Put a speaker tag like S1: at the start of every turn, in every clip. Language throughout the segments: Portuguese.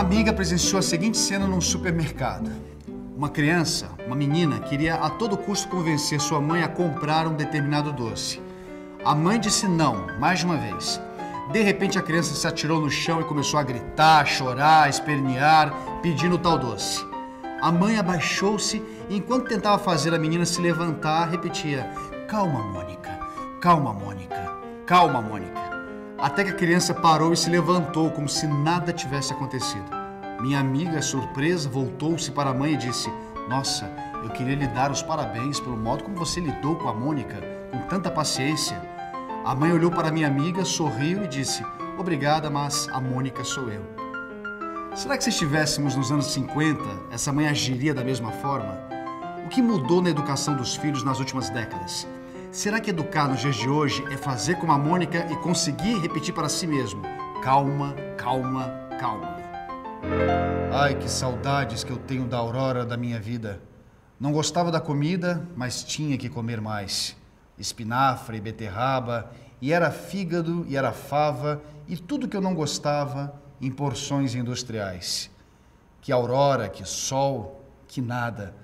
S1: amiga presenciou a seguinte cena num supermercado. Uma criança, uma menina, queria a todo custo convencer sua mãe a comprar um determinado doce. A mãe disse não, mais de uma vez. De repente, a criança se atirou no chão e começou a gritar, chorar, espernear, pedindo tal doce. A mãe abaixou-se e, enquanto tentava fazer a menina se levantar, repetia: Calma, Mônica, calma, Mônica, calma, Mônica. Até que a criança parou e se levantou como se nada tivesse acontecido. Minha amiga, surpresa, voltou-se para a mãe e disse: Nossa, eu queria lhe dar os parabéns pelo modo como você lidou com a Mônica, com tanta paciência. A mãe olhou para minha amiga, sorriu e disse: Obrigada, mas a Mônica sou eu. Será que se estivéssemos nos anos 50, essa mãe agiria da mesma forma? O que mudou na educação dos filhos nas últimas décadas? Será que educar nos dias de hoje é fazer como a Mônica e conseguir repetir para si mesmo: calma, calma, calma? Ai, que saudades que eu tenho da aurora da minha vida. Não gostava da comida, mas tinha que comer mais. Espinafre e beterraba, e era fígado e era fava, e tudo que eu não gostava em porções industriais. Que aurora, que sol, que nada.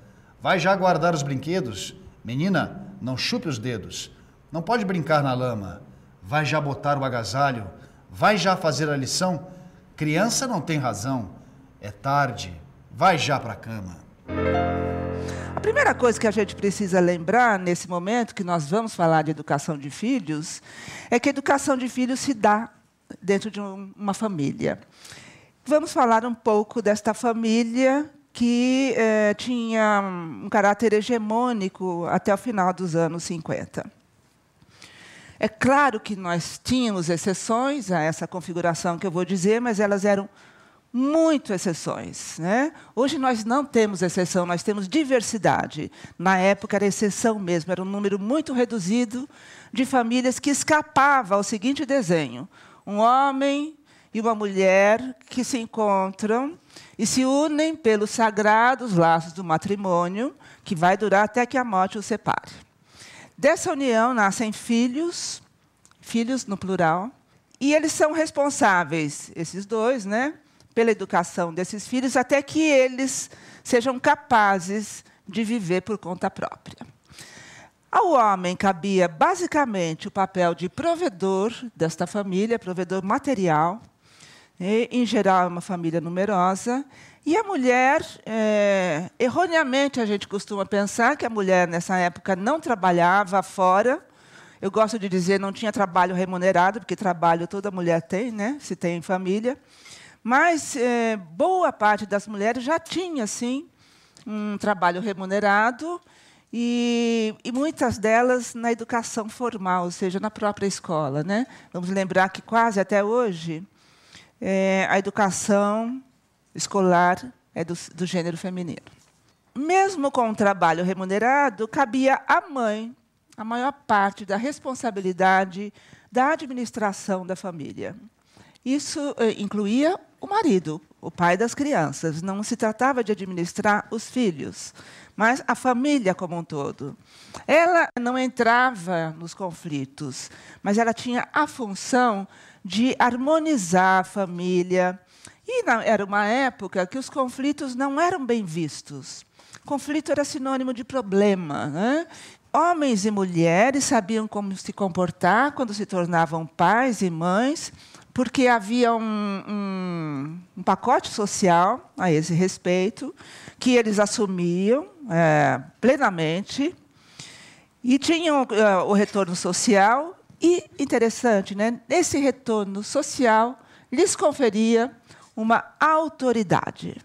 S1: Vai já guardar os brinquedos? Menina, não chupe os dedos. Não pode brincar na lama. Vai já botar o agasalho. Vai já fazer a lição. Criança não tem razão. É tarde. Vai já para a cama.
S2: A primeira coisa que a gente precisa lembrar nesse momento que nós vamos falar de educação de filhos é que a educação de filhos se dá dentro de uma família. Vamos falar um pouco desta família que eh, tinha um caráter hegemônico até o final dos anos 50. É claro que nós tínhamos exceções a essa configuração que eu vou dizer, mas elas eram muito exceções. Né? Hoje nós não temos exceção, nós temos diversidade. Na época era exceção mesmo, era um número muito reduzido de famílias que escapava ao seguinte desenho: um homem e uma mulher que se encontram e se unem pelos sagrados laços do matrimônio, que vai durar até que a morte os separe. Dessa união nascem filhos, filhos no plural, e eles são responsáveis, esses dois, né, pela educação desses filhos, até que eles sejam capazes de viver por conta própria. Ao homem cabia basicamente o papel de provedor desta família, provedor material, e, em geral, é uma família numerosa. E a mulher, é, erroneamente, a gente costuma pensar que a mulher, nessa época, não trabalhava fora. Eu gosto de dizer não tinha trabalho remunerado, porque trabalho toda mulher tem, né? se tem família. Mas é, boa parte das mulheres já tinha, sim, um trabalho remunerado, e, e, muitas delas na educação formal, ou seja, na própria escola. Né? Vamos lembrar que quase até hoje é, a educação escolar é do, do gênero feminino. Mesmo com o trabalho remunerado, cabia à mãe a maior parte da responsabilidade da administração da família. Isso eh, incluía o marido, o pai das crianças. Não se tratava de administrar os filhos, mas a família como um todo. Ela não entrava nos conflitos, mas ela tinha a função de harmonizar a família. E era uma época que os conflitos não eram bem vistos. Conflito era sinônimo de problema. Né? Homens e mulheres sabiam como se comportar quando se tornavam pais e mães, porque havia um, um, um pacote social a esse respeito, que eles assumiam é, plenamente, e tinham uh, o retorno social e interessante, né? Esse retorno social lhes conferia uma autoridade.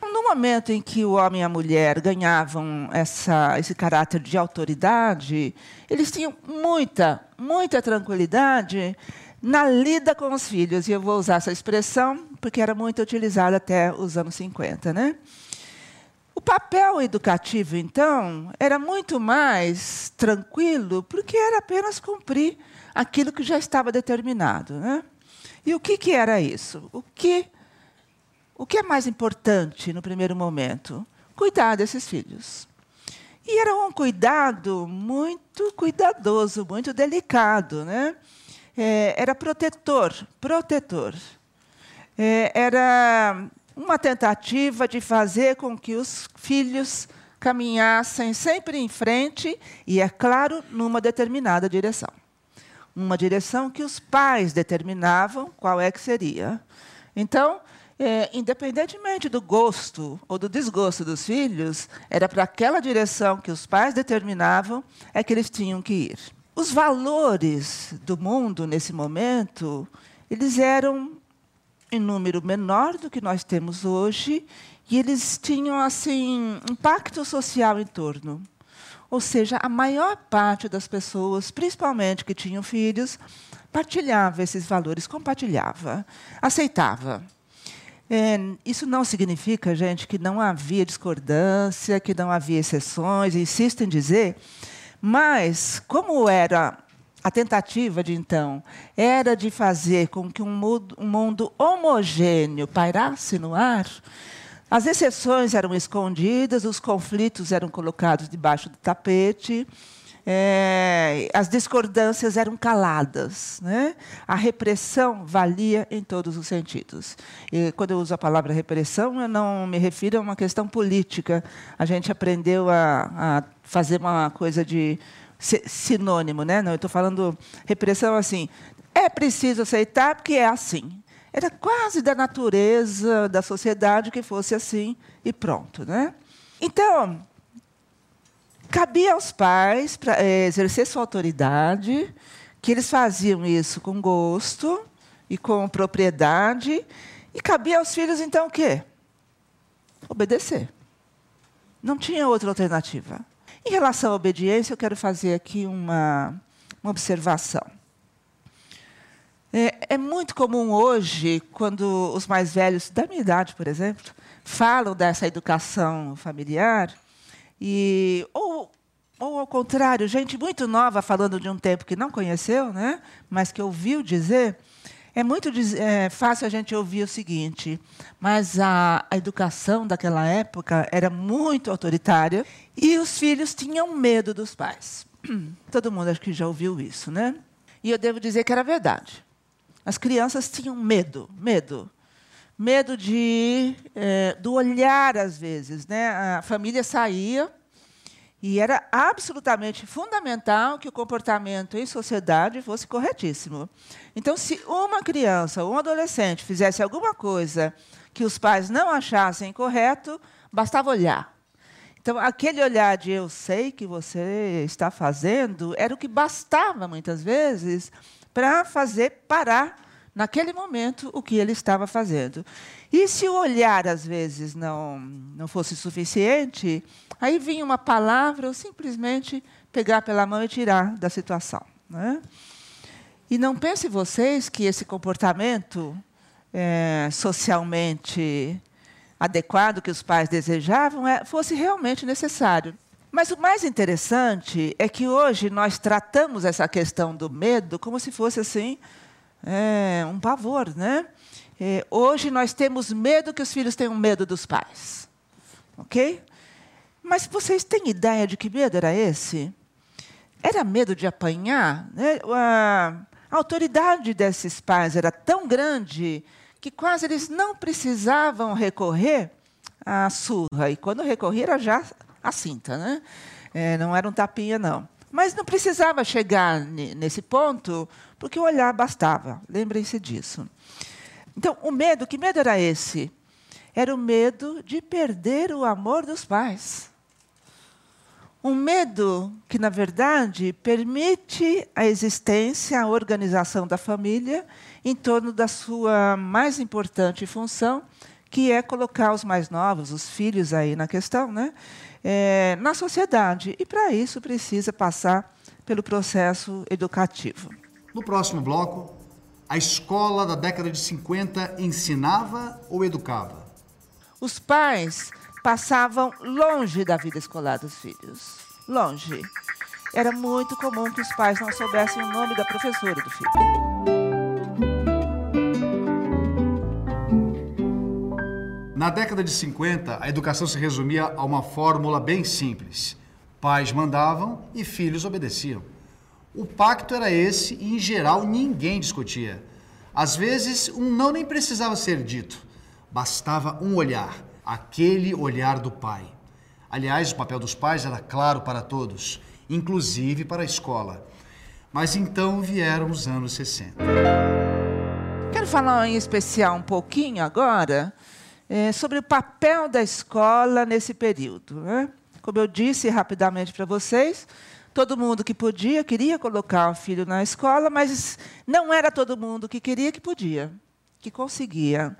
S2: No momento em que o homem e a mulher ganhavam essa, esse caráter de autoridade, eles tinham muita, muita tranquilidade na lida com os filhos. E eu vou usar essa expressão porque era muito utilizada até os anos 50. Né? O papel educativo, então, era muito mais tranquilo, porque era apenas cumprir aquilo que já estava determinado. Né? E o que, que era isso? O que, o que é mais importante no primeiro momento? Cuidar desses filhos. E era um cuidado muito cuidadoso, muito delicado. Né? É, era protetor, protetor. É, era uma tentativa de fazer com que os filhos caminhassem sempre em frente e, é claro, numa determinada direção. Uma direção que os pais determinavam qual é que seria. Então, é, independentemente do gosto ou do desgosto dos filhos, era para aquela direção que os pais determinavam é que eles tinham que ir. Os valores do mundo nesse momento, eles eram em número menor do que nós temos hoje e eles tinham assim um pacto social em torno. Ou seja, a maior parte das pessoas, principalmente que tinham filhos, partilhava esses valores, compartilhava, aceitava. É, isso não significa, gente, que não havia discordância, que não havia exceções, insisto em dizer, mas como era a tentativa de então era de fazer com que um mundo, um mundo homogêneo pairasse no ar, as exceções eram escondidas, os conflitos eram colocados debaixo do tapete, é, as discordâncias eram caladas. Né? A repressão valia em todos os sentidos. E, quando eu uso a palavra repressão, eu não me refiro a uma questão política. A gente aprendeu a, a fazer uma coisa de sinônimo. Né? Não, eu estou falando repressão assim. É preciso aceitar porque é assim. Era quase da natureza da sociedade que fosse assim e pronto. Né? Então, cabia aos pais para é, exercer sua autoridade, que eles faziam isso com gosto e com propriedade, e cabia aos filhos, então, o quê? Obedecer. Não tinha outra alternativa. Em relação à obediência, eu quero fazer aqui uma, uma observação. É, é, muito comum hoje, quando os mais velhos, da minha idade, por exemplo, falam dessa educação familiar, e, ou, ou ao contrário, gente muito nova falando de um tempo que não conheceu, né, mas que ouviu dizer, é muito é, fácil a gente ouvir o seguinte, mas a, a, educação daquela época era muito autoritária e os filhos tinham medo dos pais. Todo mundo acho que já ouviu isso, né? E eu devo dizer que era verdade. As crianças tinham medo, medo. Medo de, é, do olhar, às vezes. Né? A família saía e era absolutamente fundamental que o comportamento em sociedade fosse corretíssimo. Então, se uma criança ou um adolescente fizesse alguma coisa que os pais não achassem correto, bastava olhar. Então, aquele olhar de eu sei que você está fazendo era o que bastava, muitas vezes, para fazer parar naquele momento o que ele estava fazendo. E se o olhar às vezes não não fosse suficiente, aí vinha uma palavra ou simplesmente pegar pela mão e tirar da situação, né? E não pense vocês que esse comportamento é, socialmente adequado que os pais desejavam é, fosse realmente necessário. Mas o mais interessante é que hoje nós tratamos essa questão do medo como se fosse assim é, um pavor, né? É, hoje nós temos medo que os filhos tenham medo dos pais, ok? Mas vocês têm ideia de que medo era esse? Era medo de apanhar? Né? A, autoridade desses pais era tão grande que quase eles não precisavam recorrer à surra. E quando recorria era já a cinta, né? É, não era um tapinha, não. Mas não precisava chegar nesse ponto, porque o olhar bastava. Lembrem-se disso. Então, o medo, que medo era esse? Era o medo de perder o amor dos pais. Um medo que, na verdade, permite a existência, a organização da família em torno da sua mais importante função, que é colocar os mais novos, os filhos aí na questão, né? É, na sociedade. E, para isso, precisa passar pelo processo educativo.
S1: No próximo bloco, a escola da década de 50 ensinava ou educava?
S2: Os pais passavam longe da vida escolar dos filhos. Longe. Era muito comum que os pais não soubessem o nome da professora do filho.
S1: Na década de 50, a educação se resumia a uma fórmula bem simples: pais mandavam e filhos obedeciam. O pacto era esse e, em geral, ninguém discutia. Às vezes, um não nem precisava ser dito. Bastava um olhar, aquele olhar do pai. Aliás, o papel dos pais era claro para todos, inclusive para a escola. Mas então vieram os anos 60.
S2: Quero falar em especial um pouquinho agora é, sobre o papel da escola nesse período. Né? Como eu disse rapidamente para vocês, todo mundo que podia queria colocar o filho na escola, mas não era todo mundo que queria que podia, que conseguia.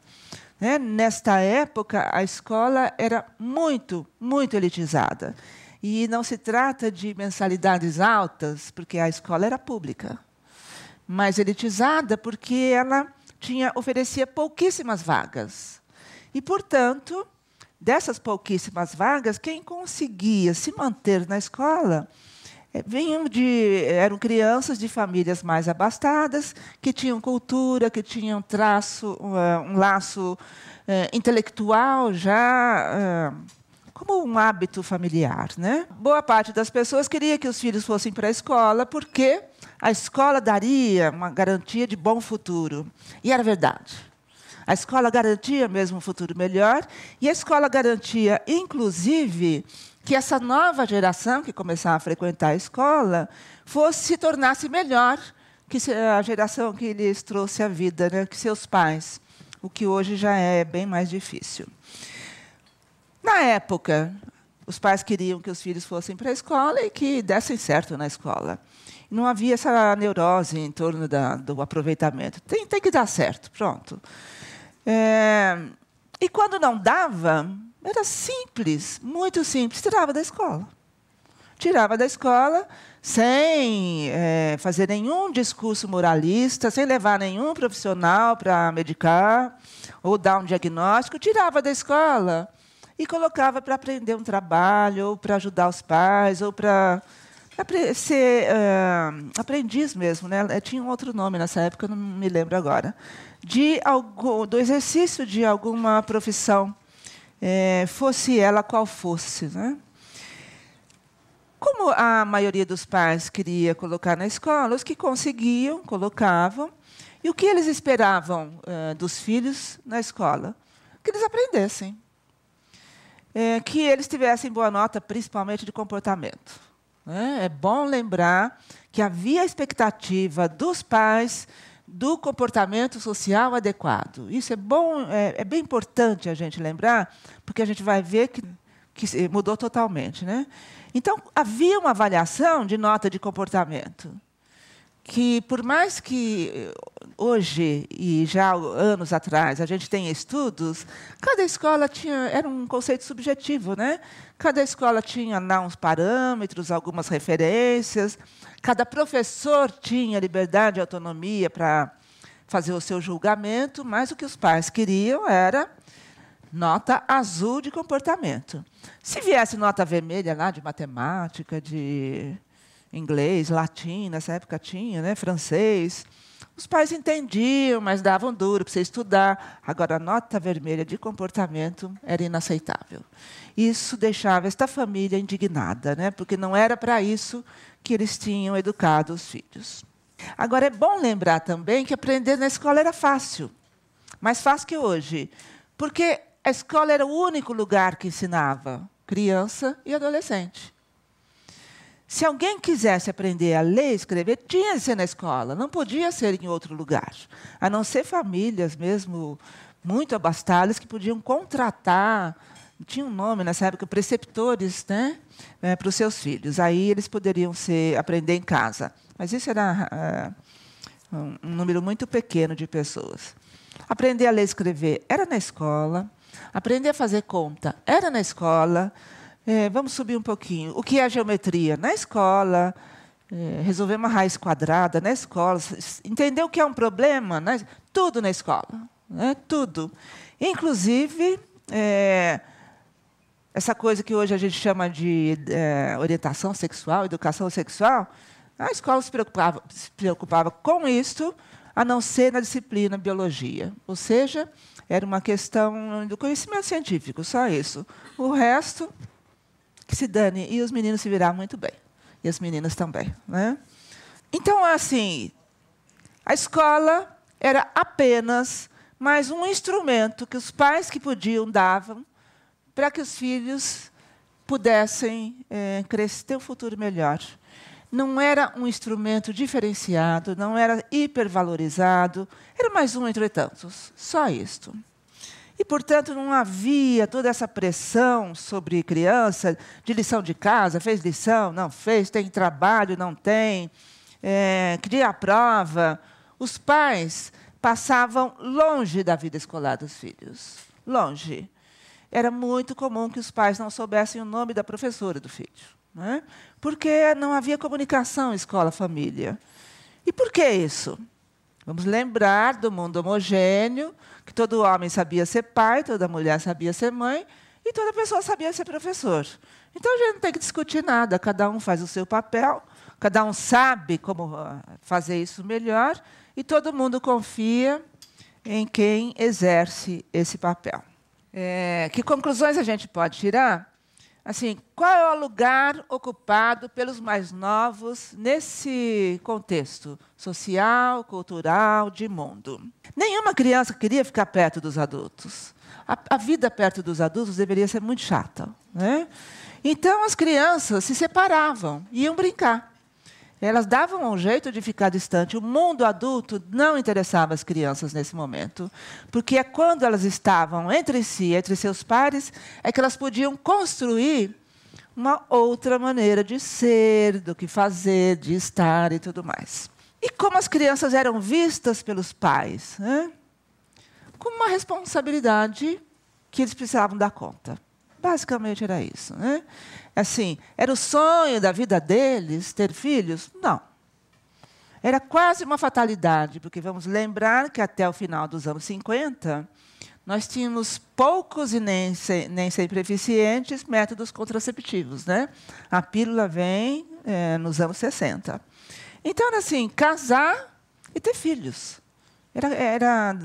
S2: Né? Nesta época, a escola era muito, muito elitizada. E não se trata de mensalidades altas, porque a escola era pública, mas elitizada porque ela tinha oferecia pouquíssimas vagas. E, portanto, dessas pouquíssimas vagas, quem conseguia se manter na escola eh, vinham de eram crianças de famílias mais abastadas que tinham cultura que tinham traço um, um laço intelectual já como um hábito familiar, né? Boa parte das pessoas queria que os filhos fossem para a escola porque a escola daria uma garantia de bom futuro e era verdade. A escola garantia mesmo um futuro melhor, e a escola garantia, inclusive, que essa nova geração que começava a frequentar a escola fosse se tornasse melhor que a geração que lhes trouxe a vida, né, que seus pais, o que hoje já é bem mais difícil. Na época, os pais queriam que os filhos fossem para a escola e que dessem certo na escola. Não havia essa neurose em torno da, do aproveitamento. Tem, tem que dar certo, pronto. É, e quando não dava, era simples, muito simples, tirava da escola. Tirava da escola sem é, fazer nenhum discurso moralista, sem levar nenhum profissional para medicar ou dar um diagnóstico, tirava da escola e colocava para aprender um trabalho, ou para ajudar os pais, ou para ser uh, aprendiz mesmo. Né? Tinha um outro nome nessa época, não me lembro agora de algum, do exercício de alguma profissão, é, fosse ela qual fosse. Né? Como a maioria dos pais queria colocar na escola, os que conseguiam, colocavam. E o que eles esperavam é, dos filhos na escola? Que eles aprendessem. É, que eles tivessem boa nota, principalmente de comportamento. Né? É bom lembrar que havia a expectativa dos pais do comportamento social adequado. Isso é bom, é, é, bem importante a gente lembrar, porque a gente vai ver que, que mudou totalmente. Né? Então, havia uma avaliação de nota de comportamento que, por mais que eh, hoje e já anos atrás a gente tenha estudos, cada escola tinha era um conceito subjetivo, né? Cada escola tinha lá uns parâmetros, algumas referências. Cada professor tinha liberdade e autonomia para fazer o seu julgamento, mas o que os pais queriam era nota azul de comportamento. Se viesse nota vermelha lá de matemática, de inglês, latim, nessa época tinha, né, francês, os pais entendiam, mas davam duro para você estudar. Agora, a nota vermelha de comportamento era inaceitável. Isso deixava esta família indignada, né? porque não era para isso que eles tinham educado os filhos. Agora, é bom lembrar também que aprender na escola era fácil, mais fácil que hoje, porque a escola era o único lugar que ensinava criança e adolescente. Se alguém quisesse aprender a ler e escrever, tinha de ser na escola, não podia ser em outro lugar. A não ser famílias mesmo muito abastadas que podiam contratar, tinha um nome nessa época, preceptores, né, é, para os seus filhos. Aí eles poderiam ser, aprender em casa. Mas isso era é, um número muito pequeno de pessoas. Aprender a ler e escrever era na escola. Aprender a fazer conta era na escola. É, vamos subir um pouquinho. O que é geometria? Na escola. É, resolver uma raiz quadrada na escola. Entender o que é um problema? Né? Tudo na escola. Né? Tudo. Inclusive, é, essa coisa que hoje a gente chama de é, orientação sexual, educação sexual, a escola se preocupava, se preocupava com isso, a não ser na disciplina biologia. Ou seja, era uma questão do conhecimento científico, só isso. O resto que se dane. E os meninos se viraram muito bem. E as meninas também. Né? Então, assim, a escola era apenas mas um instrumento que os pais que podiam davam para que os filhos pudessem é, crescer, ter um futuro melhor. Não era um instrumento diferenciado, não era hipervalorizado, era mais um entre tantos, só isto. E, portanto, não havia toda essa pressão sobre criança de lição de casa, fez lição, não fez, tem trabalho, não tem, é, cria a prova. Os pais passavam longe da vida escolar dos filhos, longe. Era muito comum que os pais não soubessem o nome da professora do filho, né? porque não havia comunicação escola-família. E por que isso? Vamos lembrar do mundo homogêneo, que todo homem sabia ser pai, toda mulher sabia ser mãe e toda pessoa sabia ser professor. Então a gente não tem que discutir nada, cada um faz o seu papel, cada um sabe como ah, fazer isso melhor e todo mundo confia em quem exerce esse papel. É, que conclusões a gente pode tirar? Assim, qual é o lugar ocupado pelos mais novos nesse contexto social, cultural, de mundo? Nenhuma criança queria ficar perto dos adultos. A, a vida perto dos adultos deveria ser muito chata. Né? Então, as crianças se separavam, iam brincar. Elas davam um jeito de ficar distante. O mundo adulto não interessava as crianças nesse momento, porque é quando elas estavam entre si, entre seus pares, é que elas podiam construir uma outra maneira de ser, do que fazer, de estar e tudo mais. E como as crianças eram vistas pelos pais? Né? Como uma responsabilidade que eles precisavam dar conta. Basicamente era isso. Né? Assim, era o sonho da vida deles ter filhos? Não. Era quase uma fatalidade, porque vamos lembrar que até o final dos anos 50, nós tínhamos poucos e nem, nem sempre eficientes métodos contraceptivos. Né? A pílula vem é, nos anos 60. Então, era assim, casar e ter filhos. Era, era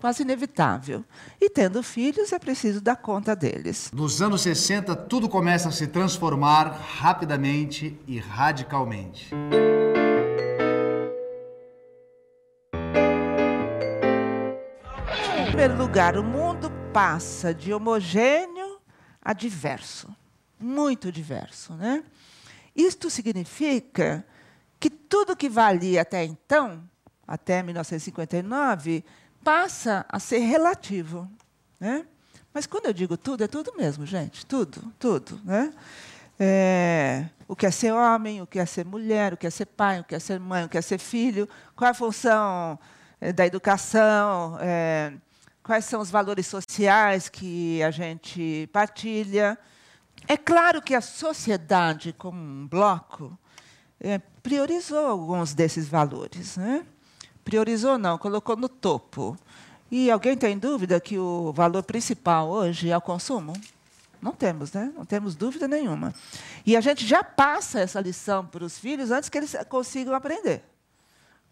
S2: quase inevitável. E tendo filhos, é preciso dar conta deles.
S1: Nos anos 60, tudo começa a se transformar rapidamente e radicalmente.
S2: Em primeiro lugar, o mundo passa de homogêneo a diverso. Muito diverso. Né? Isto significa que tudo que valia até então até 1959, passa a ser relativo. Né? Mas quando eu digo tudo, é tudo mesmo, gente. Tudo, tudo. Né? É, o que é ser homem, o que é ser mulher, o que é ser pai, o que é ser mãe, o que é ser filho, qual é a função é, da educação, é, quais são os valores sociais que a gente partilha. É claro que a sociedade, como um bloco, é, priorizou alguns desses valores. Né? Priorizou não, colocou no topo. E alguém tem dúvida que o valor principal hoje é o consumo? Não temos, né? Não temos dúvida nenhuma. E a gente já passa essa lição para os filhos antes que eles consigam aprender.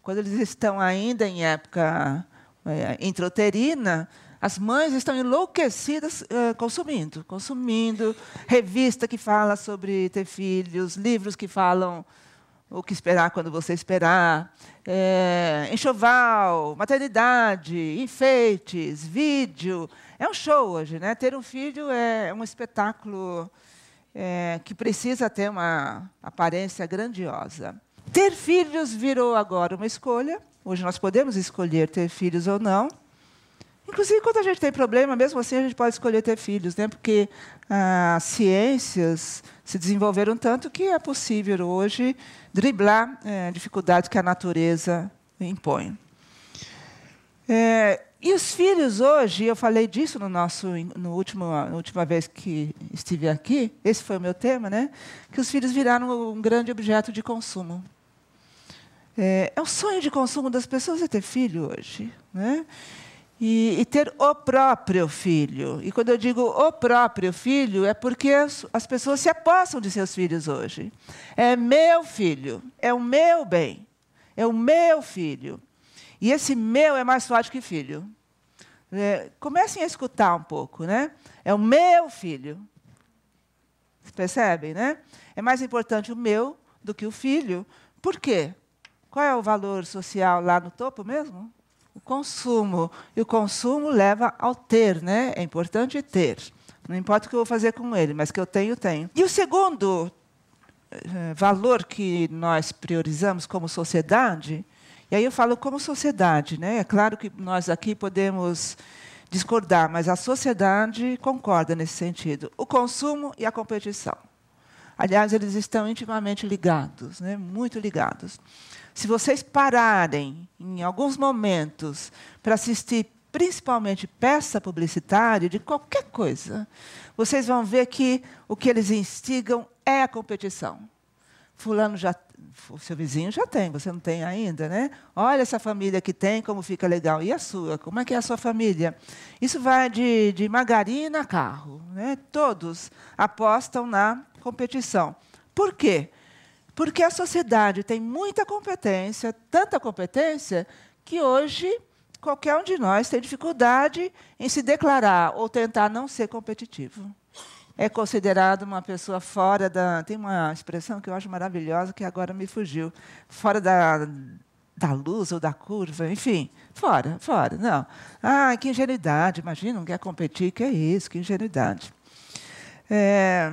S2: Quando eles estão ainda em época é, introterina, as mães estão enlouquecidas uh, consumindo, consumindo revista que fala sobre ter filhos, livros que falam o que esperar quando você esperar, é, enxoval, maternidade, enfeites, vídeo. É um show hoje, né? Ter um filho é um espetáculo é, que precisa ter uma aparência grandiosa. Ter filhos virou agora uma escolha. Hoje nós podemos escolher ter filhos ou não. Inclusive, quando a gente tem problema, mesmo assim, a gente pode escolher ter filhos, né? porque ah, as ciências se desenvolveram tanto que é possível hoje driblar é, dificuldades que a natureza impõe. É, e os filhos hoje, eu falei disso no nosso, no último, na última vez que estive aqui, esse foi o meu tema, né? que os filhos viraram um grande objeto de consumo. É, é um sonho de consumo das pessoas é ter filho hoje. Né? E, e, ter o próprio filho. E quando eu digo o próprio filho, é porque as, as, pessoas se apossam de seus filhos hoje. É meu filho, é o meu bem, é o meu filho. E esse meu é mais forte que filho. É, comecem a escutar um pouco, né? É o meu filho. Percebem, né? É mais importante o meu do que o filho. Por quê? Qual é o valor social lá no topo mesmo? Consumo. E o consumo leva ao ter, né? É importante ter. Não importa o que eu vou fazer com ele, mas que eu tenho, tenho. E o segundo eh, valor que nós priorizamos como sociedade, e aí eu falo como sociedade, né? É claro que nós aqui podemos discordar, mas a sociedade concorda nesse sentido. O consumo e a competição. Aliás, eles estão intimamente ligados, né? muito ligados. Se vocês pararem em alguns momentos para assistir principalmente peça publicitária de qualquer coisa, vocês vão ver que o que eles instigam é a competição. Fulano já, o seu vizinho já tem, você não tem ainda, né? Olha essa família que tem, como fica legal. E a sua? Como é que é a sua família? Isso vai de, de margarina a carro, né? Todos apostam na competição. Por quê? Porque a sociedade tem muita competência, tanta competência, que hoje qualquer um de nós tem dificuldade em se declarar ou tentar não ser competitivo é considerado uma pessoa fora da. Tem uma expressão que eu acho maravilhosa, que agora me fugiu. Fora da, da luz ou da curva, enfim, fora, fora. Não. Ah, que ingenuidade, imagina, não quer competir, que é isso, que ingenuidade. É,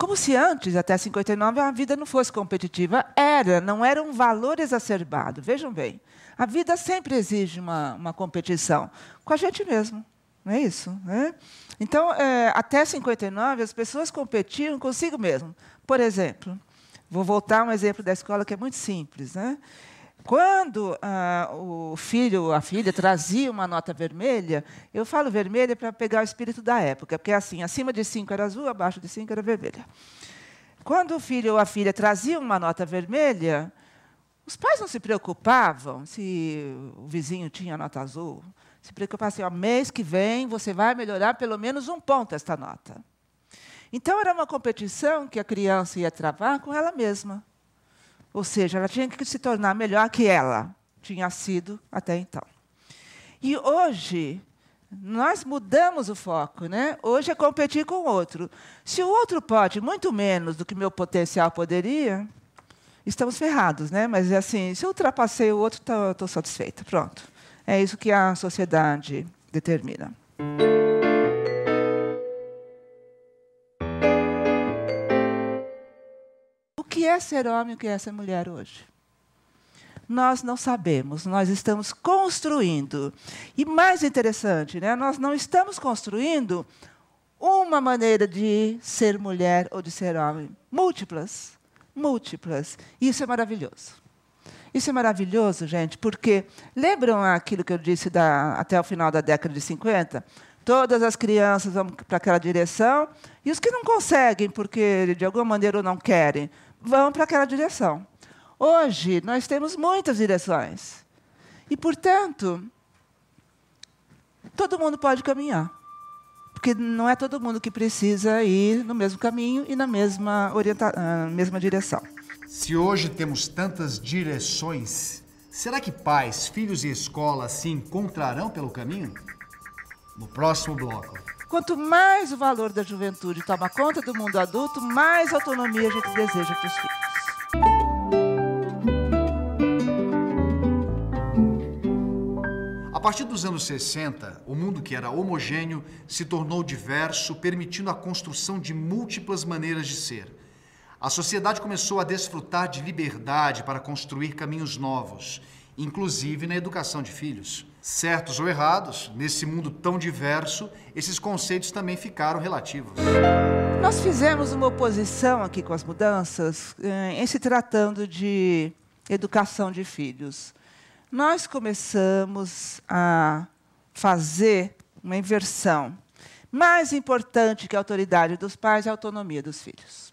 S2: como se antes, até 59, a vida não fosse competitiva. Era, não era um valor exacerbado. Vejam bem, a vida sempre exige uma, uma competição com a gente mesmo. Não é isso? Né? Então, é, até 59, as pessoas competiam consigo mesmo. Por exemplo, vou voltar a um exemplo da escola que é muito simples. Né? Quando ah, o filho ou a filha trazia uma nota vermelha, eu falo vermelha para pegar o espírito da época, porque assim, acima de 5 era azul, abaixo de 5 era vermelha. Quando o filho ou a filha trazia uma nota vermelha, os pais não se preocupavam se o vizinho tinha nota azul se preocupar assim, ó, mês que vem você vai melhorar pelo menos um ponto esta nota. Então era uma competição que a criança ia travar com ela mesma. Ou seja, ela tinha que se tornar melhor que ela tinha sido até então. E hoje nós mudamos o foco, né? Hoje é competir com o outro. Se o outro pode muito menos do que meu potencial poderia, estamos ferrados, né? Mas é assim, se eu ultrapassei o outro, estou satisfeita. Pronto. É isso que a sociedade determina. Que é ser homem e o que é ser mulher hoje? Nós não sabemos, nós estamos construindo. E mais interessante, né? nós não estamos construindo uma maneira de ser mulher ou de ser homem. Múltiplas. Múltiplas. Isso é maravilhoso. Isso é maravilhoso, gente, porque lembram aquilo que eu disse da, até o final da década de 50? Todas as crianças vão para aquela direção, e os que não conseguem, porque de alguma maneira não querem, vão para aquela direção. Hoje, nós temos muitas direções. E, portanto, todo mundo pode caminhar. Porque não é todo mundo que precisa ir no mesmo caminho e na mesma, orienta uh, mesma direção.
S1: Se hoje temos tantas direções, será que pais, filhos e escola se encontrarão pelo caminho? No próximo bloco.
S2: Quanto mais o valor da juventude toma conta do mundo adulto, mais autonomia a gente deseja para os filhos.
S1: A partir dos anos 60, o mundo que era homogêneo se tornou diverso, permitindo a construção de múltiplas maneiras de ser a sociedade começou a desfrutar de liberdade para construir caminhos novos, inclusive na educação de filhos. Certos ou errados, nesse mundo tão diverso, esses conceitos também ficaram relativos.
S2: Nós fizemos uma oposição aqui com as mudanças eh, em se tratando de educação de filhos. Nós começamos a fazer uma inversão. Mais importante que a autoridade dos pais é a autonomia dos filhos.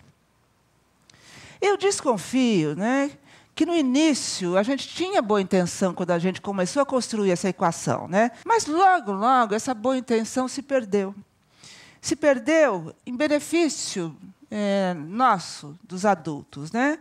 S2: Eu desconfio né, que no início a gente tinha boa intenção quando a gente começou a construir essa equação, né? mas logo, logo, essa boa intenção se perdeu. Se perdeu em benefício é, nosso, dos adultos. Né?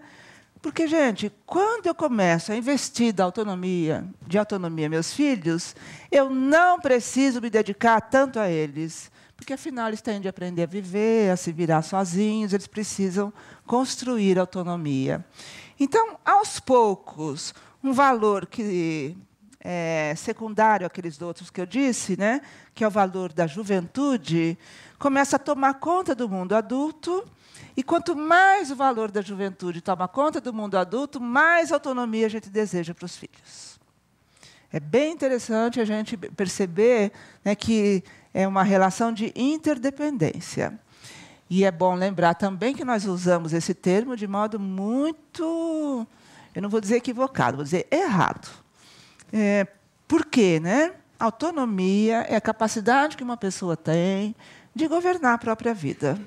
S2: Porque, gente, quando eu começo a investir da autonomia, de autonomia meus filhos, eu não preciso me dedicar tanto a eles porque afinal eles têm de aprender a viver, a se virar sozinhos, eles precisam construir autonomia. Então, aos poucos, um valor que é, secundário àqueles outros que eu disse, né, que é o valor da juventude, começa a tomar conta do mundo adulto. E quanto mais o valor da juventude toma conta do mundo adulto, mais autonomia a gente deseja para os filhos. É bem interessante a gente perceber né, que é uma relação de interdependência. E é bom lembrar também que nós usamos esse termo de modo muito, eu não vou dizer equivocado, vou dizer errado. É, por quê? Né? Autonomia é a capacidade que uma pessoa tem de governar a própria vida.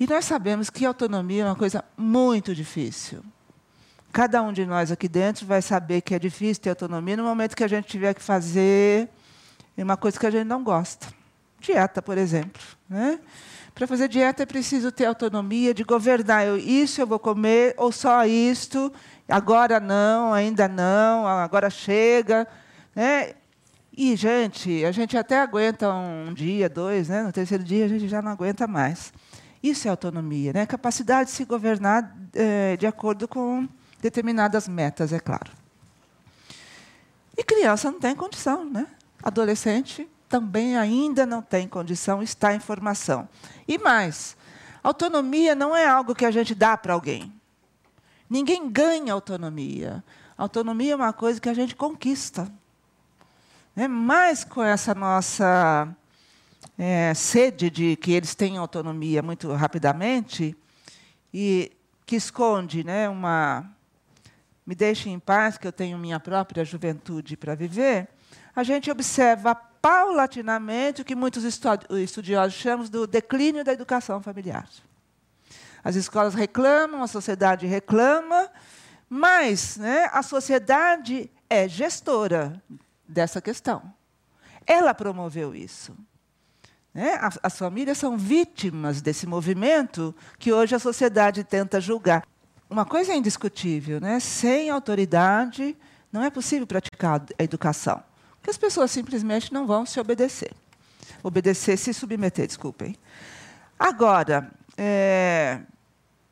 S2: E nós sabemos que autonomia é uma coisa muito difícil. Cada um de nós aqui dentro vai saber que é difícil ter autonomia no momento que a gente tiver que fazer uma coisa que a gente não gosta. Dieta, por exemplo. Né? Para fazer dieta é preciso ter autonomia de governar. Eu, isso eu vou comer, ou só isto, agora não, ainda não, agora chega. Né? E, gente, a gente até aguenta um dia, dois, né? no terceiro dia a gente já não aguenta mais. Isso é autonomia, né? capacidade de se governar é, de acordo com determinadas metas, é claro. E criança não tem condição, né? Adolescente também ainda não tem condição, está em formação. E mais, autonomia não é algo que a gente dá para alguém. Ninguém ganha autonomia. Autonomia é uma coisa que a gente conquista. É mais com essa nossa é, sede de que eles tenham autonomia muito rapidamente e que esconde né, uma. Me deixe em paz, que eu tenho minha própria juventude para viver. A gente observa paulatinamente o que muitos estudiosos chamam do declínio da educação familiar. As escolas reclamam, a sociedade reclama, mas né, a sociedade é gestora dessa questão. Ela promoveu isso. Né? As, as famílias são vítimas desse movimento que hoje a sociedade tenta julgar. Uma coisa é indiscutível: né? sem autoridade não é possível praticar a educação que as pessoas simplesmente não vão se obedecer. Obedecer, se submeter, desculpem. Agora, é,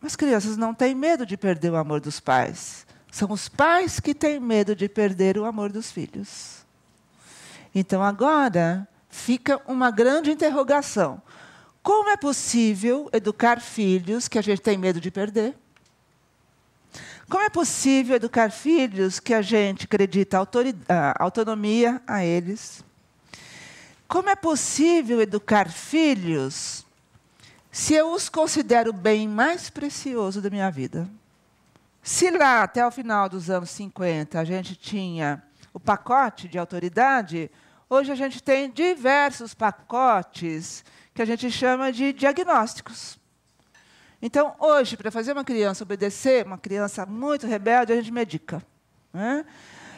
S2: as crianças não têm medo de perder o amor dos pais. São os pais que têm medo de perder o amor dos filhos. Então, agora, fica uma grande interrogação. Como é possível educar filhos que a gente tem medo de perder? Como é possível educar filhos que a gente acredita autonomia a eles? Como é possível educar filhos se eu os considero o bem mais precioso da minha vida? Se lá, até o final dos anos 50, a gente tinha o pacote de autoridade, hoje a gente tem diversos pacotes que a gente chama de diagnósticos. Então, hoje, para fazer uma criança obedecer, uma criança muito rebelde, a gente medica. Né?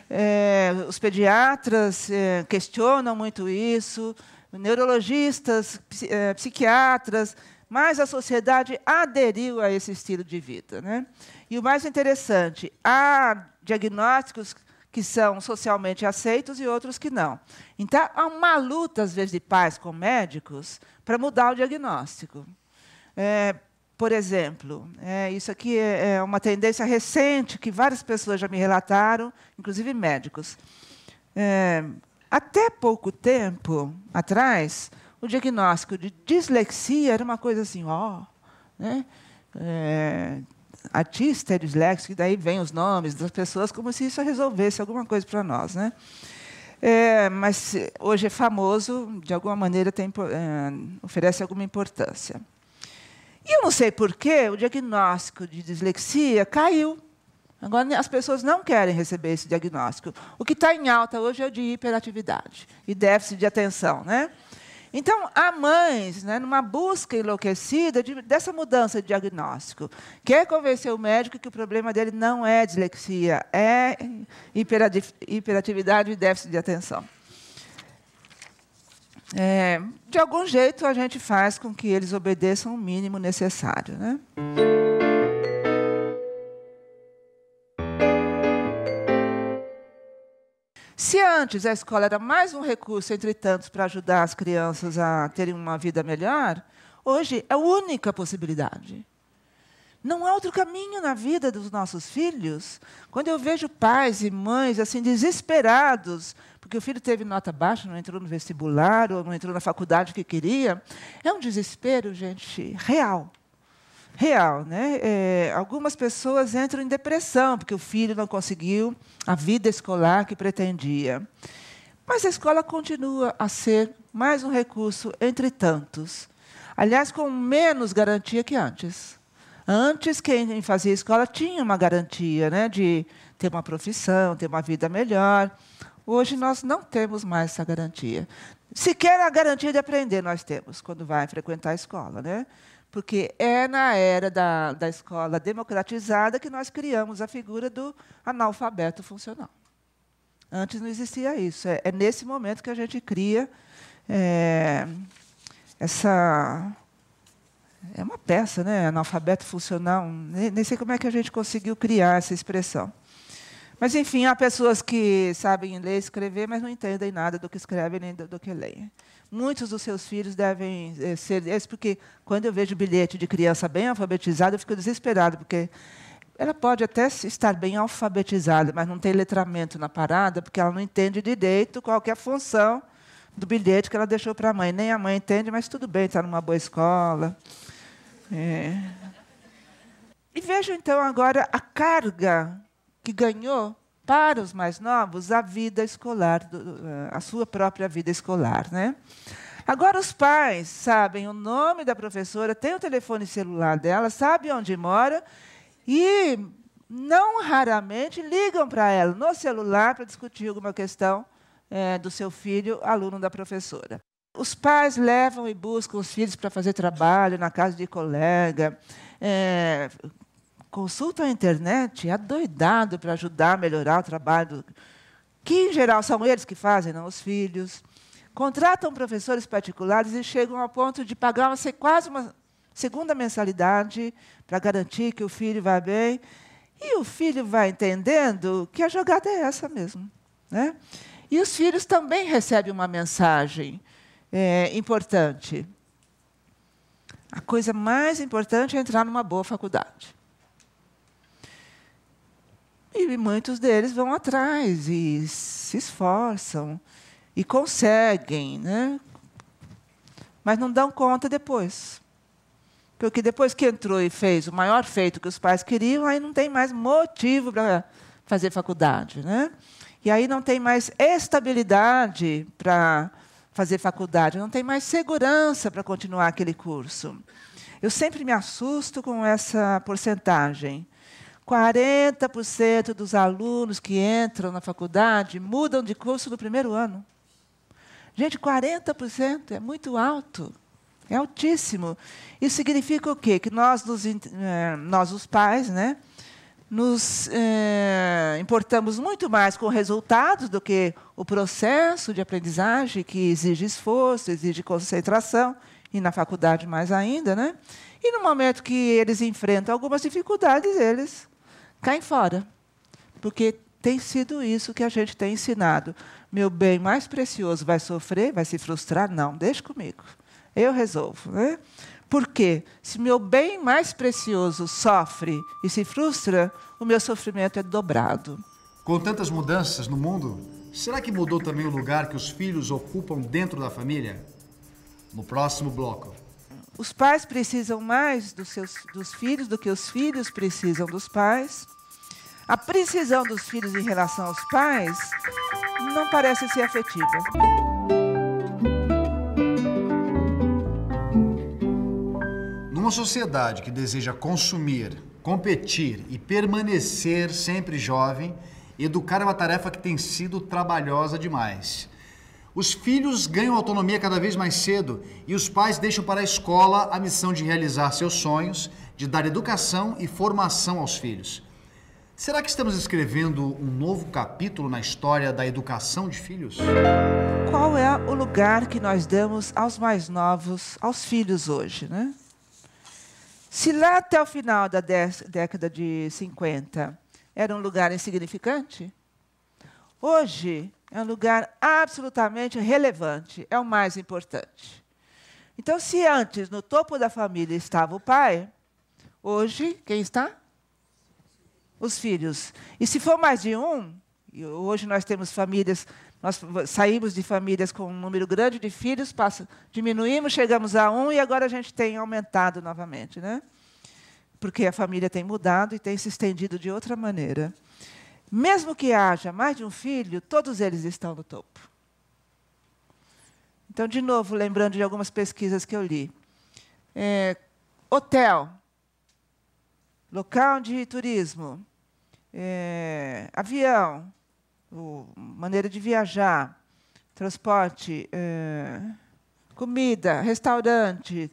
S2: É, os pediatras é, questionam muito isso, neurologistas, é, psiquiatras, mas a sociedade aderiu a esse estilo de vida. Né? E o mais interessante, há diagnósticos que são socialmente aceitos e outros que não. Então, há uma luta, às vezes, de pais com médicos para mudar o diagnóstico. É, por exemplo, é, isso aqui é, é uma tendência recente que várias pessoas já me relataram, inclusive médicos. É, até pouco tempo atrás, o diagnóstico de dislexia era uma coisa assim, ó, né? É, artista é disléxico, e daí vem os nomes das pessoas como se isso resolvesse alguma coisa para nós, né? É, mas hoje é famoso, de alguma maneira tem, é, oferece alguma importância. E eu não sei porquê, o diagnóstico de dislexia caiu. Agora, as pessoas não querem receber esse diagnóstico. O que está em alta hoje é o de hiperatividade e déficit de atenção. Né? Então, há mães, né, numa busca enlouquecida de, dessa mudança de diagnóstico, quer convencer o médico que o problema dele não é dislexia, é hiperatividade e déficit de atenção. É, de algum jeito, a gente faz com que eles obedeçam o mínimo necessário. Né? Se antes a escola era mais um recurso entre tantos para ajudar as crianças a terem uma vida melhor, hoje é a única possibilidade. Não há outro caminho na vida dos nossos filhos. Quando eu vejo pais e mães assim desesperados, porque o filho teve nota baixa, não entrou no vestibular ou não entrou na faculdade que queria, é um desespero, gente, real. Real, né? É, algumas pessoas entram em depressão porque o filho não conseguiu a vida escolar que pretendia. Mas a escola continua a ser mais um recurso entre tantos. Aliás, com menos garantia que antes. Antes, quem fazia escola tinha uma garantia né, de ter uma profissão, ter uma vida melhor. Hoje nós não temos mais essa garantia. Sequer a garantia de aprender nós temos quando vai frequentar a escola. Né? Porque é na era da, da escola democratizada que nós criamos a figura do analfabeto funcional. Antes não existia isso. É, é nesse momento que a gente cria é, essa é uma peça, né? Analfabeto funcional. Nem, sei como é que a gente conseguiu criar essa expressão. Mas, enfim, há pessoas que sabem ler e escrever, mas não entendem nada do que escrevem nem do, que leem. Muitos dos seus filhos devem eh, ser esses, porque quando eu vejo bilhete de criança bem alfabetizada, eu fico desesperado, porque ela pode até estar bem alfabetizada, mas não tem letramento na parada, porque ela não entende direito qual é função do bilhete que ela deixou para a mãe. Nem a mãe entende, mas tudo bem, está numa boa escola. É. E vejo então agora a carga que ganhou para os mais novos a vida escolar, a sua própria vida escolar, né? Agora os pais sabem o nome da professora, têm o telefone celular dela, sabem onde mora e não raramente ligam para ela no celular para discutir alguma questão é, do seu filho, aluno da professora. Os pais levam e buscam os filhos para fazer trabalho na casa de colega, é, consultam a internet adoidado para ajudar a melhorar o trabalho, que em geral são eles que fazem, não os filhos. Contratam professores particulares e chegam ao ponto de pagar uma, quase uma segunda mensalidade para garantir que o filho vai bem. E o filho vai entendendo que a jogada é essa mesmo. Né? E os filhos também recebem uma mensagem é, importante. A coisa mais importante é entrar numa boa faculdade. E muitos deles vão atrás e se esforçam e conseguem, né? mas não dão conta depois. Porque depois que entrou e fez o maior feito que os pais queriam, aí não tem mais motivo para fazer faculdade. Né? E aí não tem mais estabilidade para fazer faculdade, não tem mais segurança para continuar aquele curso. Eu sempre me assusto com essa porcentagem. 40% dos alunos que entram na faculdade mudam de curso no primeiro ano. Gente, 40% é muito alto. É altíssimo. Isso significa o quê? Que nós, eh, nós os pais, né, nos eh, importamos muito mais com resultados do que o processo de aprendizagem, que exige esforço, exige concentração, e na faculdade mais ainda. Né? E no momento que eles enfrentam algumas dificuldades, eles caem fora. Porque tem sido isso que a gente tem ensinado. Meu bem mais precioso vai sofrer, vai se frustrar? Não, deixe comigo. Eu resolvo. Né? Porque se meu bem mais precioso sofre e se frustra, o meu sofrimento é dobrado.
S1: Com tantas mudanças no mundo, será que mudou também o lugar que os filhos ocupam dentro da família? No próximo bloco.
S2: Os pais precisam mais dos, seus, dos filhos do que os filhos precisam dos pais. A precisão dos filhos em relação aos pais não parece ser afetiva.
S1: Numa sociedade que deseja consumir, competir e permanecer sempre jovem, educar é uma tarefa que tem sido trabalhosa demais. Os filhos ganham autonomia cada vez mais cedo e os pais deixam para a escola a missão de realizar seus sonhos, de dar educação e formação aos filhos. Será que estamos escrevendo um novo capítulo na história da educação de filhos?
S2: Qual é o lugar que nós damos aos mais novos, aos filhos hoje, né? Se lá até o final da década de 50 era um lugar insignificante, hoje é um lugar absolutamente relevante, é o mais importante. Então, se antes no topo da família estava o pai, Hoje, quem está? Os filhos. E se for mais de um, hoje nós temos famílias, nós saímos de famílias com um número grande de filhos, passa, diminuímos, chegamos a um e agora a gente tem aumentado novamente, né? Porque a família tem mudado e tem se estendido de outra maneira. Mesmo que haja mais de um filho, todos eles estão no topo. Então, de novo, lembrando de algumas pesquisas que eu li. É, hotel, local de turismo, é, avião, maneira de viajar, transporte, é, comida, restaurante,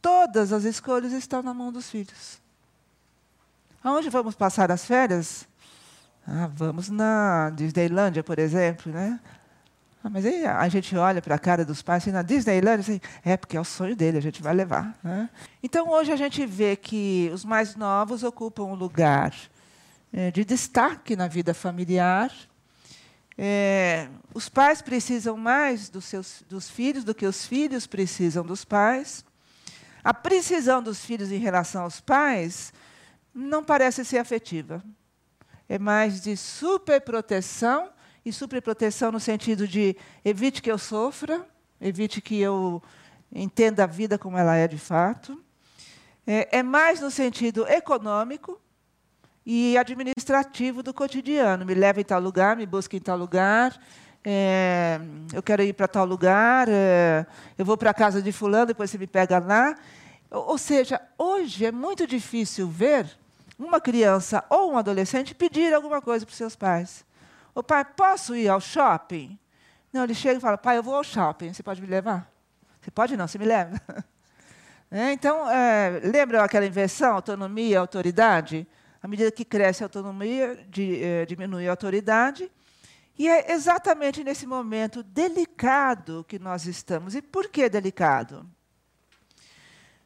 S2: todas as escolhas estão na mão dos filhos. Aonde vamos passar as férias? Ah, vamos na Disneylândia, por exemplo, né? Ah, mas aí a gente olha para a cara dos pais assim, na Disneyland, assim, é porque é o sonho dele, a gente vai levar. Né? Então, hoje a gente vê que os mais novos ocupam um lugar de destaque na vida familiar. É, os pais precisam mais dos, seus, dos filhos do que os filhos precisam dos pais. A precisão dos filhos em relação aos pais não parece ser afetiva. É mais de superproteção e superproteção no sentido de evite que eu sofra, evite que eu entenda a vida como ela é de fato. É, é mais no sentido econômico e administrativo do cotidiano. Me leva em tal lugar, me busca em tal lugar, é, eu quero ir para tal lugar, é, eu vou para a casa de fulano, depois você me pega lá. Ou seja, hoje é muito difícil ver uma criança ou um adolescente pedir alguma coisa para os seus pais. O pai, posso ir ao shopping? Não, ele chega e fala, pai, eu vou ao shopping, você pode me levar? Você pode não, você me leva. É, então, é, lembra aquela inversão, autonomia, autoridade? À medida que cresce a autonomia, de, é, diminui a autoridade. E é exatamente nesse momento delicado que nós estamos. E por que delicado?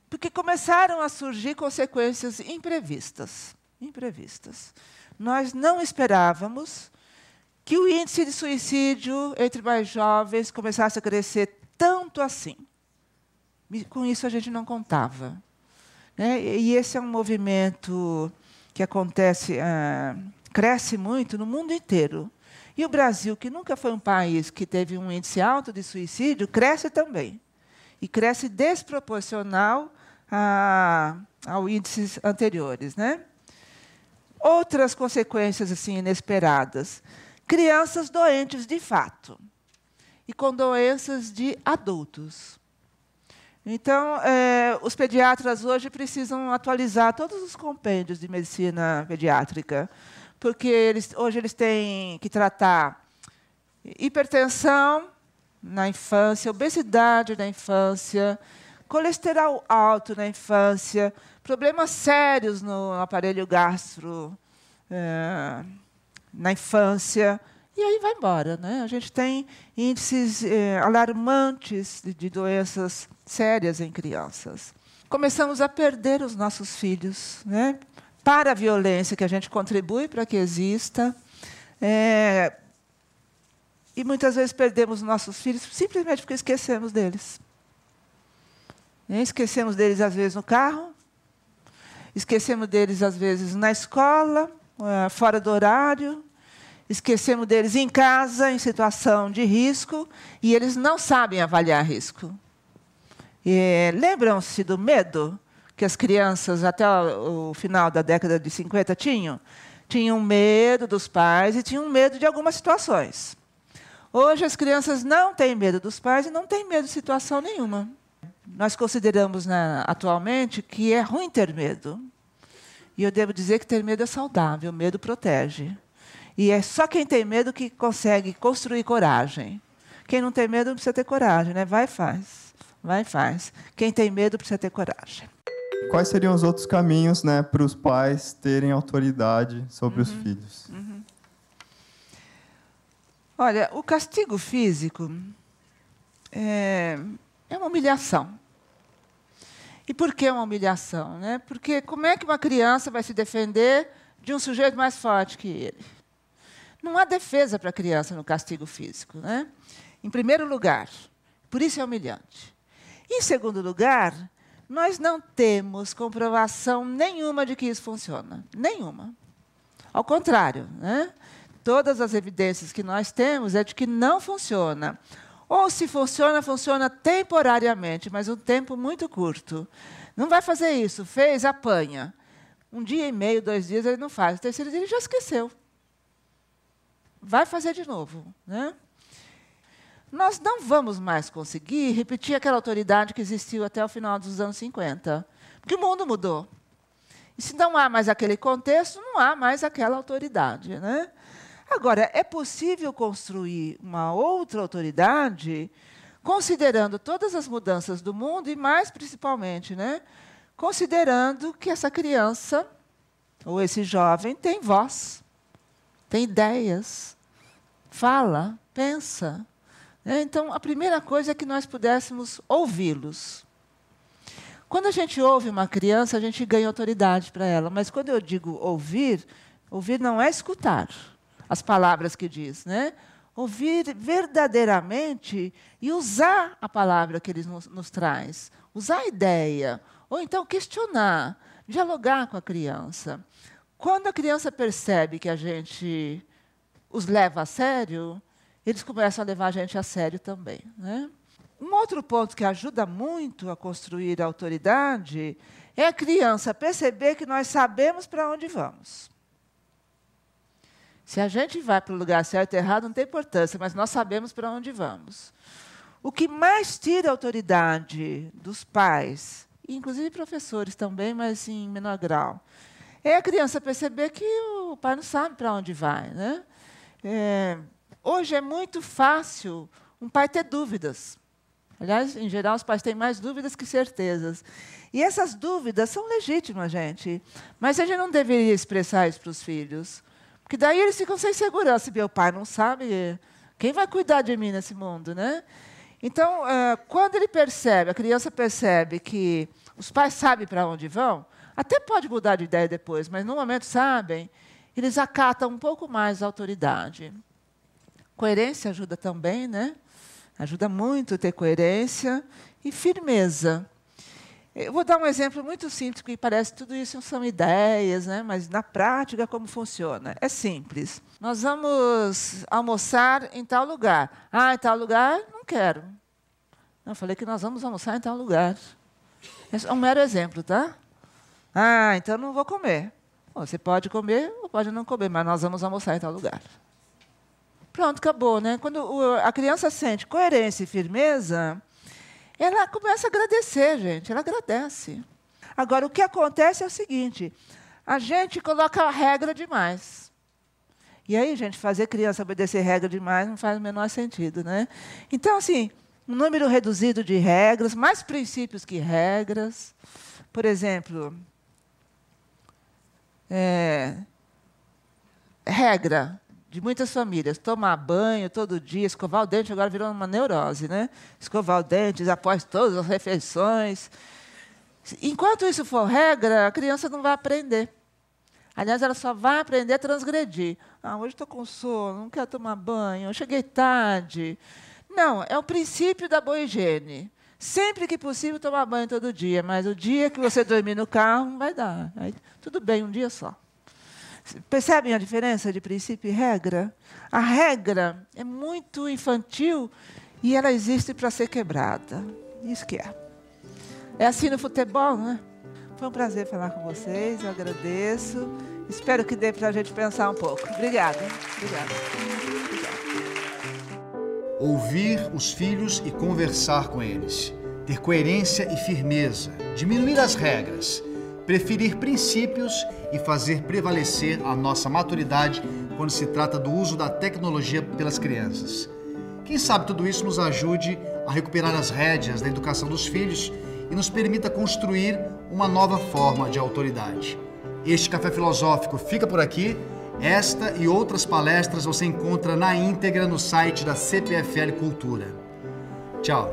S2: Porque começaram a surgir consequências imprevistas. Imprevistas. Nós não esperávamos que o índice de suicídio entre mais jovens começasse a crescer tanto assim. Com isso a gente não contava. Né? E esse é um movimento que acontece, ah, cresce muito no mundo inteiro. E o Brasil, que nunca foi um país que teve um índice alto de suicídio, cresce também. E cresce desproporcional a, ao índices anteriores. Né? Outras consequências assim inesperadas crianças doentes de fato e com doenças de adultos. Então, é, os pediatras hoje precisam atualizar todos os compêndios de medicina pediátrica, porque eles, hoje eles têm que tratar hipertensão na infância, obesidade na infância, colesterol alto na infância, problemas sérios no aparelho gastro. É, na infância, e aí vai embora. Né? A gente tem índices eh, alarmantes de, de doenças sérias em crianças. Começamos a perder os nossos filhos né? para a violência, que a gente contribui para que exista. É, e muitas vezes perdemos nossos filhos simplesmente porque esquecemos deles. Esquecemos deles, às vezes, no carro, esquecemos deles, às vezes, na escola, eh, fora do horário, esquecemos deles em casa, em situação de risco, e eles não sabem avaliar risco. Lembram-se do medo que as crianças, até o final da década de 50, tinham? Tinham medo dos pais e tinham medo de algumas situações. Hoje, as crianças não têm medo dos pais e não têm medo de situação nenhuma. Nós consideramos né, atualmente que é ruim ter medo. E eu devo dizer que ter medo é saudável, medo protege. E é só quem tem medo que consegue construir coragem. Quem não tem medo não precisa ter coragem, né? Vai e faz. Vai e faz. Quem tem medo precisa ter coragem.
S3: Quais seriam os outros caminhos né, para os pais terem autoridade sobre uhum. os filhos? Uhum.
S2: Olha, o castigo físico é, é uma humilhação. E por que uma humilhação? Né? Porque como é que uma criança vai se defender de um sujeito mais forte que ele? Não há defesa para a criança no castigo físico. Né? Em primeiro lugar, por isso é humilhante. Em segundo lugar, Nós não temos comprovação nenhuma de que isso funciona. Nenhuma. Ao contrário, né? todas as evidências que nós temos é de que não funciona. Ou se funciona, funciona temporariamente, mas um tempo muito curto. Não vai fazer isso, fez, apanha. Um dia e meio, dois dias, ele não faz. O terceiro dia ele já esqueceu. Vai fazer de novo. Né? Nós não vamos mais conseguir repetir aquela autoridade que existiu até o final dos anos 50. Porque o mundo mudou. E se não há mais aquele contexto, não há mais aquela autoridade. Né? Agora, é possível construir uma outra autoridade considerando todas as mudanças do mundo e, mais principalmente, né, considerando que essa criança ou esse jovem tem voz, tem ideias, fala, pensa. Né? Então, a primeira coisa é que nós pudéssemos ouvi-los. Quando a gente ouve uma criança, a gente ganha autoridade para ela. Mas quando eu digo ouvir, ouvir não é escutar as palavras que diz, né? Ouvir verdadeiramente e usar a palavra que ele nos, nos traz, usar a ideia, ou então questionar, dialogar com a criança. Quando a criança percebe que a gente os leva a sério, eles começam a levar a gente a sério também. Né? Um outro ponto que ajuda muito a construir a autoridade é a criança perceber que nós sabemos para onde vamos. Se a gente vai para o lugar certo ou errado, não tem importância, mas nós sabemos para onde vamos. O que mais tira a autoridade dos pais, inclusive professores também, mas em menor grau, é a criança perceber que o pai não sabe para onde vai. Né? É, hoje é muito fácil um pai ter dúvidas. Aliás, em geral, os pais têm mais dúvidas que certezas. E essas dúvidas são legítimas, gente. Mas a gente não deveria expressar isso para os filhos. Porque daí eles ficam sem segurança. Meu pai não sabe. Quem vai cuidar de mim nesse mundo, né? Então, quando ele percebe, a criança percebe que os pais sabem para onde vão, até pode mudar de ideia depois, mas no momento sabem, eles acatam um pouco mais a autoridade. Coerência ajuda também, né? Ajuda muito ter coerência e firmeza. Eu vou dar um exemplo muito simples, que parece que tudo isso são ideias, né? mas na prática, como funciona? É simples. Nós vamos almoçar em tal lugar. Ah, em tal lugar? Não quero. Não, falei que nós vamos almoçar em tal lugar. É um mero exemplo, tá? Ah, então não vou comer. Você pode comer ou pode não comer, mas nós vamos almoçar em tal lugar. Pronto, acabou, né? Quando a criança sente coerência e firmeza, ela começa a agradecer, gente. Ela agradece. Agora, o que acontece é o seguinte: a gente coloca a regra demais. E aí, gente, fazer criança obedecer regra demais não faz o menor sentido, né? Então, assim, um número reduzido de regras, mais princípios que regras. Por exemplo, é, regra de muitas famílias. Tomar banho todo dia, escovar o dente, agora virou uma neurose, né? Escovar o dente após todas as refeições. Enquanto isso for regra, a criança não vai aprender. Aliás, ela só vai aprender a transgredir. Ah, hoje estou com sono, não quero tomar banho, cheguei tarde. Não, é o princípio da boa higiene. Sempre que possível, tomar banho todo dia, mas o dia que você dormir no carro, não vai dar. Aí, tudo bem, um dia só. Percebem a diferença de princípio e regra? A regra é muito infantil e ela existe para ser quebrada. Isso que é. É assim no futebol, né? Foi um prazer falar com vocês, eu agradeço. Espero que dê para a gente pensar um pouco. Obrigada. Obrigada.
S1: Ouvir os filhos e conversar com eles. Ter coerência e firmeza. Diminuir as regras preferir princípios e fazer prevalecer a nossa maturidade quando se trata do uso da tecnologia pelas crianças. Quem sabe tudo isso nos ajude a recuperar as rédeas da educação dos filhos e nos permita construir uma nova forma de autoridade. Este café filosófico fica por aqui. Esta e outras palestras você encontra na íntegra no site da CPFL Cultura. Tchau.